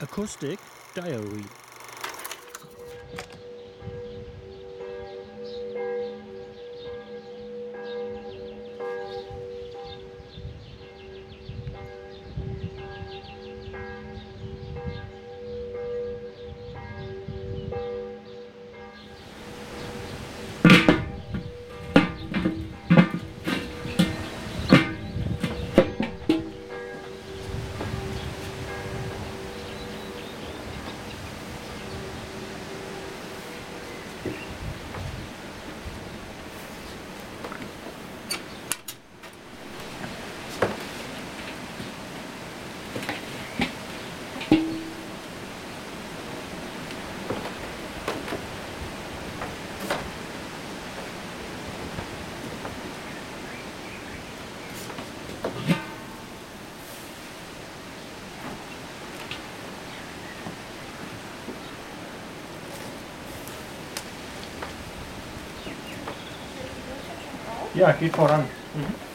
Acoustic Diary Yeah, keep for on. Mm -hmm.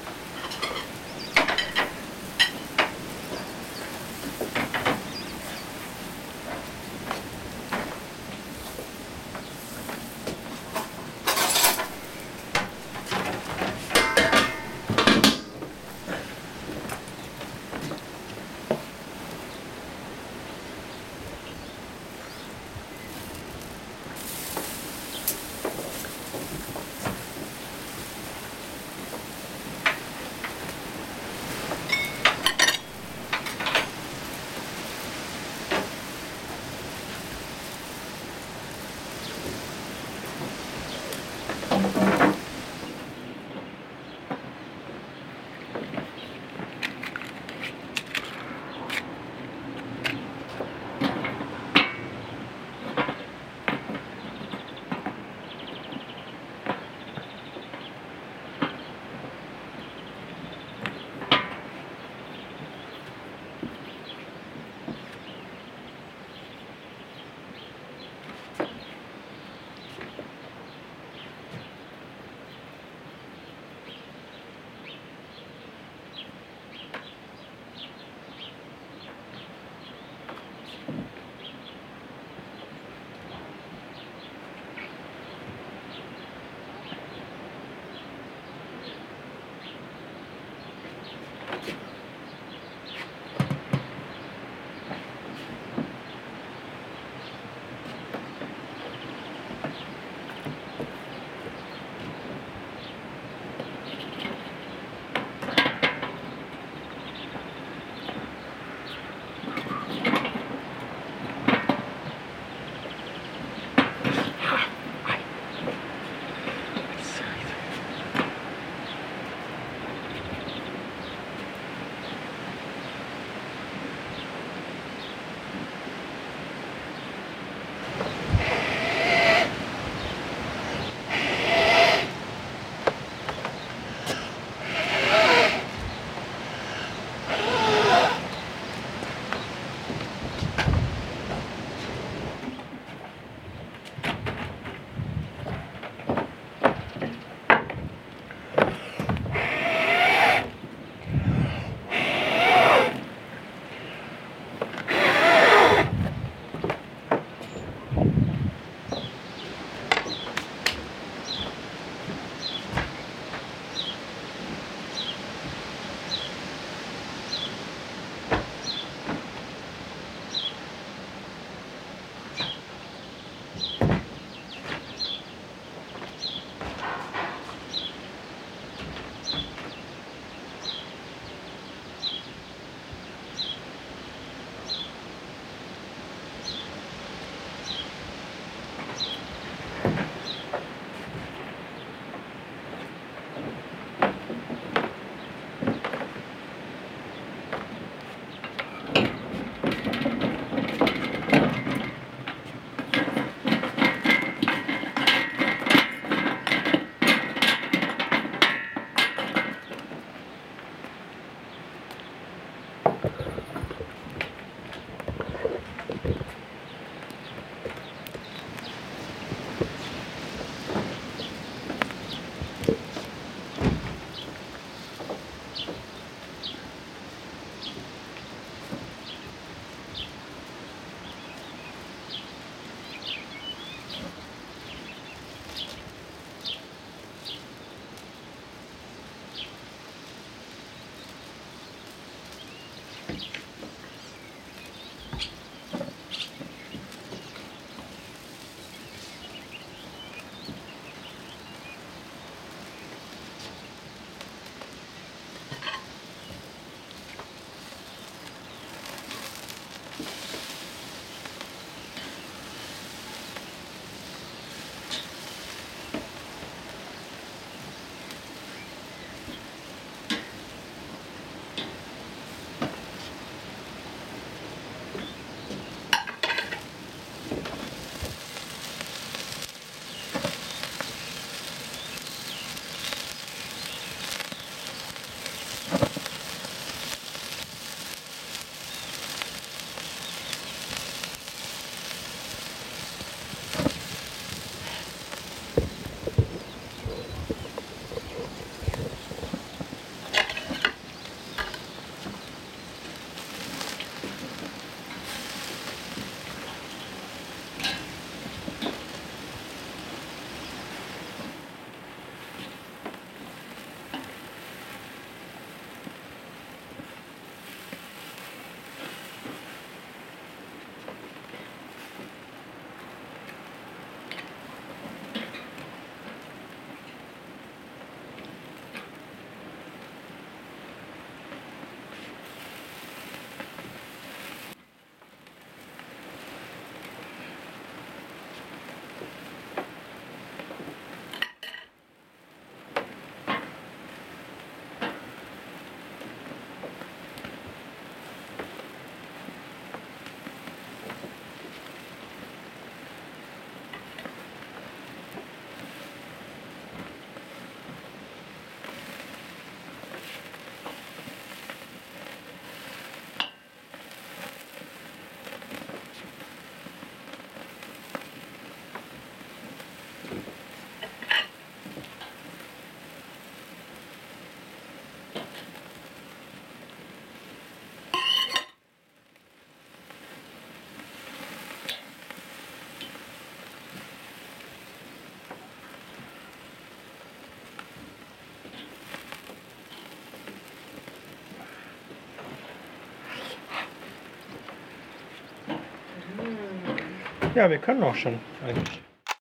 Ja, wir können auch schon eigentlich.